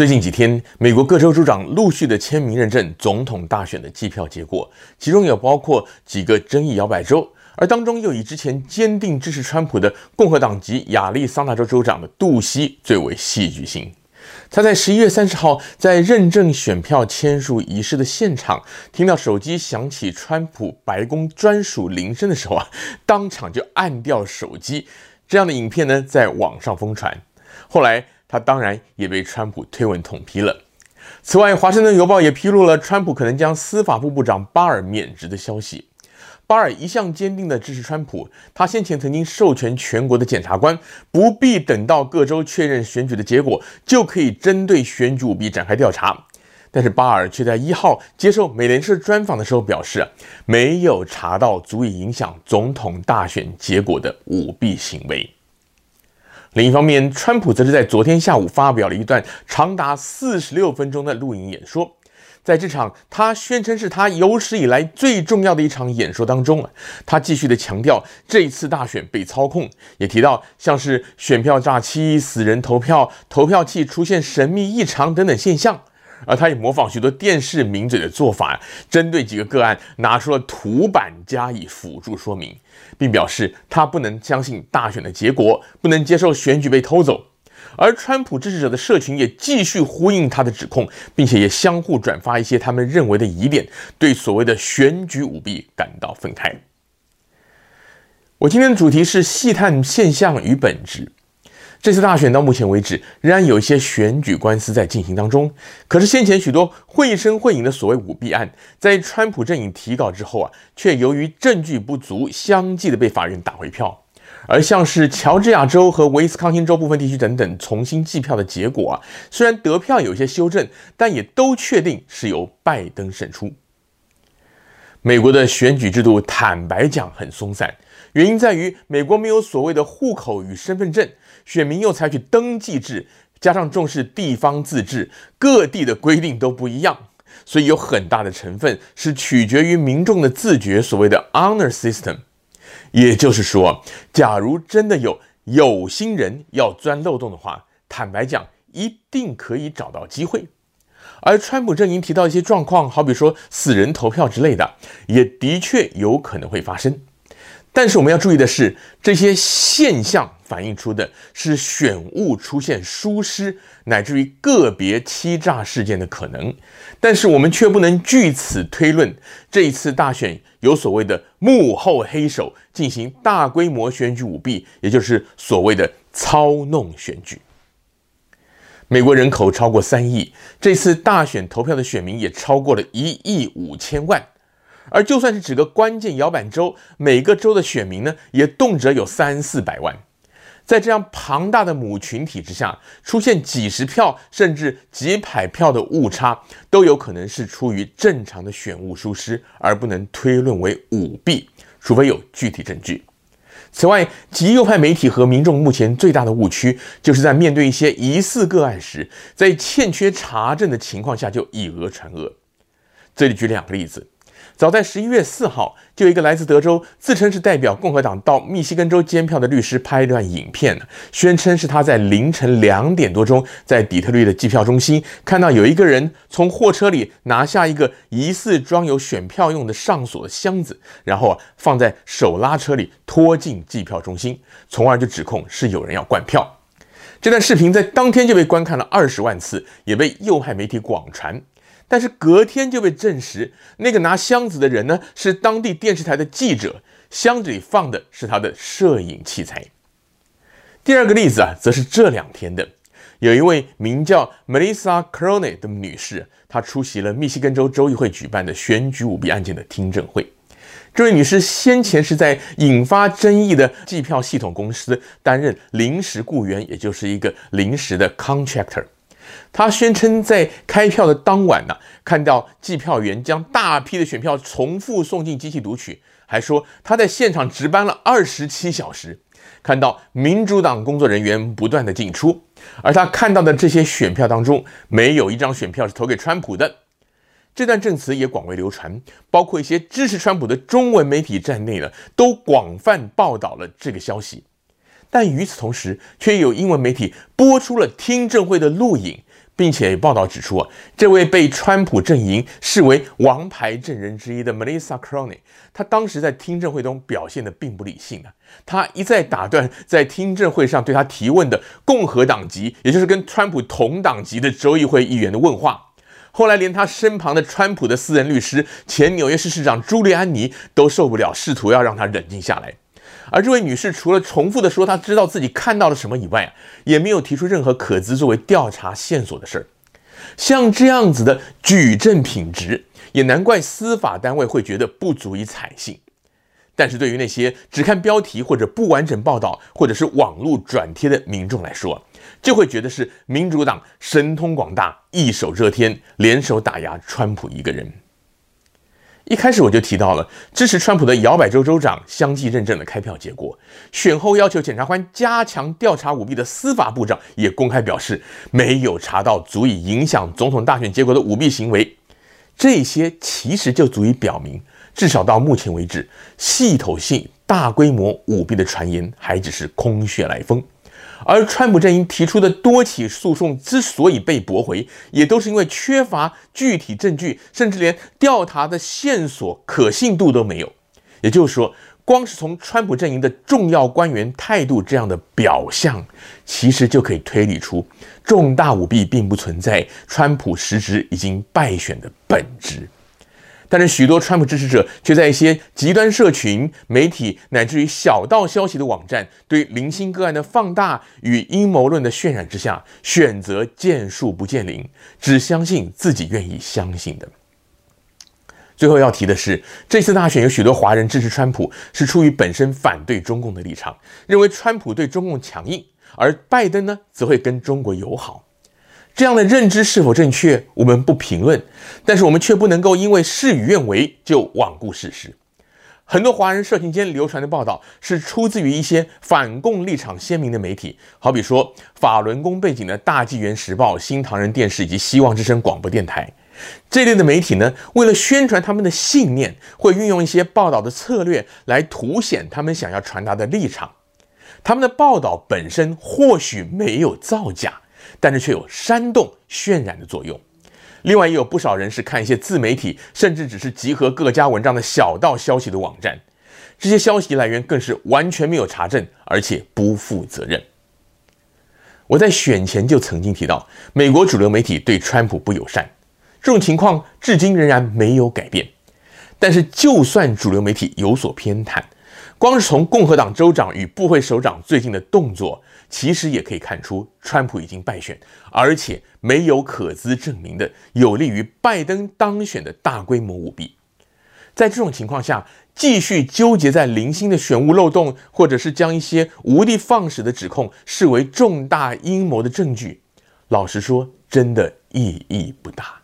最近几天，美国各州州长陆续的签名认证总统大选的计票结果，其中也包括几个争议摇摆州，而当中又以之前坚定支持川普的共和党籍亚利桑那州州长的杜西最为戏剧性。他在十一月三十号在认证选票签署仪式的现场，听到手机响起川普白宫专属铃声的时候啊，当场就按掉手机。这样的影片呢，在网上疯传。后来。他当然也被川普推文痛批了。此外，《华盛顿邮报》也披露了川普可能将司法部部长巴尔免职的消息。巴尔一向坚定地支持川普，他先前曾经授权全国的检察官不必等到各州确认选举的结果，就可以针对选举舞弊展开调查。但是巴尔却在一号接受美联社专访的时候表示，没有查到足以影响总统大选结果的舞弊行为。另一方面，川普则是在昨天下午发表了一段长达四十六分钟的录影演说。在这场他宣称是他有史以来最重要的一场演说当中啊，他继续的强调这一次大选被操控，也提到像是选票诈欺、死人投票、投票器出现神秘异常等等现象。而他也模仿许多电视名嘴的做法，针对几个个案拿出了图版加以辅助说明，并表示他不能相信大选的结果，不能接受选举被偷走。而川普支持者的社群也继续呼应他的指控，并且也相互转发一些他们认为的疑点，对所谓的选举舞弊感到愤慨。我今天的主题是细探现象与本质。这次大选到目前为止，仍然有一些选举官司在进行当中。可是先前许多绘声绘影的所谓舞弊案，在川普阵营提告之后啊，却由于证据不足，相继的被法院打回票。而像是乔治亚州和威斯康星州部分地区等等重新计票的结果啊，虽然得票有些修正，但也都确定是由拜登胜出。美国的选举制度坦白讲很松散，原因在于美国没有所谓的户口与身份证。选民又采取登记制，加上重视地方自治，各地的规定都不一样，所以有很大的成分是取决于民众的自觉，所谓的 honor system。也就是说，假如真的有有心人要钻漏洞的话，坦白讲，一定可以找到机会。而川普阵营提到一些状况，好比说死人投票之类的，也的确有可能会发生。但是我们要注意的是，这些现象反映出的是选务出现疏失，乃至于个别欺诈事件的可能。但是我们却不能据此推论，这一次大选有所谓的幕后黑手进行大规模选举舞弊，也就是所谓的操弄选举。美国人口超过三亿，这次大选投票的选民也超过了一亿五千万。而就算是几个关键摇摆州，每个州的选民呢，也动辄有三四百万。在这样庞大的母群体之下，出现几十票甚至几百票的误差，都有可能是出于正常的选务疏失，而不能推论为舞弊，除非有具体证据。此外，极右派媒体和民众目前最大的误区，就是在面对一些疑似个案时，在欠缺查证的情况下就以讹传讹。这里举两个例子。早在十一月四号，就有一个来自德州、自称是代表共和党到密西根州监票的律师拍一段影片，宣称是他在凌晨两点多钟在底特律的计票中心看到有一个人从货车里拿下一个疑似装有选票用的上锁的箱子，然后啊放在手拉车里拖进计票中心，从而就指控是有人要灌票。这段视频在当天就被观看了二十万次，也被右派媒体广传。但是隔天就被证实，那个拿箱子的人呢，是当地电视台的记者，箱子里放的是他的摄影器材。第二个例子啊，则是这两天的，有一位名叫 Melissa Crone 的女士，她出席了密西根州州议会举办的选举舞弊案件的听证会。这位女士先前是在引发争议的计票系统公司担任临时雇员，也就是一个临时的 contractor。她宣称，在开票的当晚呢，看到计票员将大批的选票重复送进机器读取，还说他在现场值班了二十七小时，看到民主党工作人员不断的进出，而他看到的这些选票当中，没有一张选票是投给川普的。这段证词也广为流传，包括一些支持川普的中文媒体在内呢，都广泛报道了这个消息。但与此同时，却有英文媒体播出了听证会的录影。并且报道指出啊，这位被川普阵营视为王牌证人之一的 Melissa Crone，他当时在听证会中表现得并不理性啊，他一再打断在听证会上对他提问的共和党籍，也就是跟川普同党籍的州议会议员的问话。后来连他身旁的川普的私人律师前纽约市市长朱利安尼都受不了，试图要让他冷静下来。而这位女士除了重复的说她知道自己看到了什么以外，也没有提出任何可资作为调查线索的事儿。像这样子的举证品质，也难怪司法单位会觉得不足以采信。但是对于那些只看标题或者不完整报道，或者是网络转贴的民众来说，就会觉得是民主党神通广大，一手遮天，联手打压川普一个人。一开始我就提到了支持川普的摇摆州州长相继认证了开票结果，选后要求检察官加强调查舞弊的司法部长也公开表示没有查到足以影响总统大选结果的舞弊行为，这些其实就足以表明，至少到目前为止，系统性大规模舞弊的传言还只是空穴来风。而川普阵营提出的多起诉讼之所以被驳回，也都是因为缺乏具体证据，甚至连调查的线索可信度都没有。也就是说，光是从川普阵营的重要官员态度这样的表象，其实就可以推理出重大舞弊并不存在，川普实质已经败选的本质。但是许多川普支持者却在一些极端社群、媒体乃至于小道消息的网站对零星个案的放大与阴谋论的渲染之下，选择见树不见林，只相信自己愿意相信的。最后要提的是，这次大选有许多华人支持川普，是出于本身反对中共的立场，认为川普对中共强硬，而拜登呢，则会跟中国友好。这样的认知是否正确，我们不评论，但是我们却不能够因为事与愿违就罔顾事实。很多华人社群间流传的报道是出自于一些反共立场鲜明的媒体，好比说法轮功背景的大纪元时报、新唐人电视以及希望之声广播电台这类的媒体呢，为了宣传他们的信念，会运用一些报道的策略来凸显他们想要传达的立场。他们的报道本身或许没有造假。但是却有煽动、渲染的作用。另外，也有不少人是看一些自媒体，甚至只是集合各家文章的小道消息的网站。这些消息来源更是完全没有查证，而且不负责任。我在选前就曾经提到，美国主流媒体对川普不友善，这种情况至今仍然没有改变。但是，就算主流媒体有所偏袒，光是从共和党州长与部会首长最近的动作，其实也可以看出，川普已经败选，而且没有可资证明的有利于拜登当选的大规模舞弊。在这种情况下，继续纠结在零星的选务漏洞，或者是将一些无的放矢的指控视为重大阴谋的证据，老实说，真的意义不大。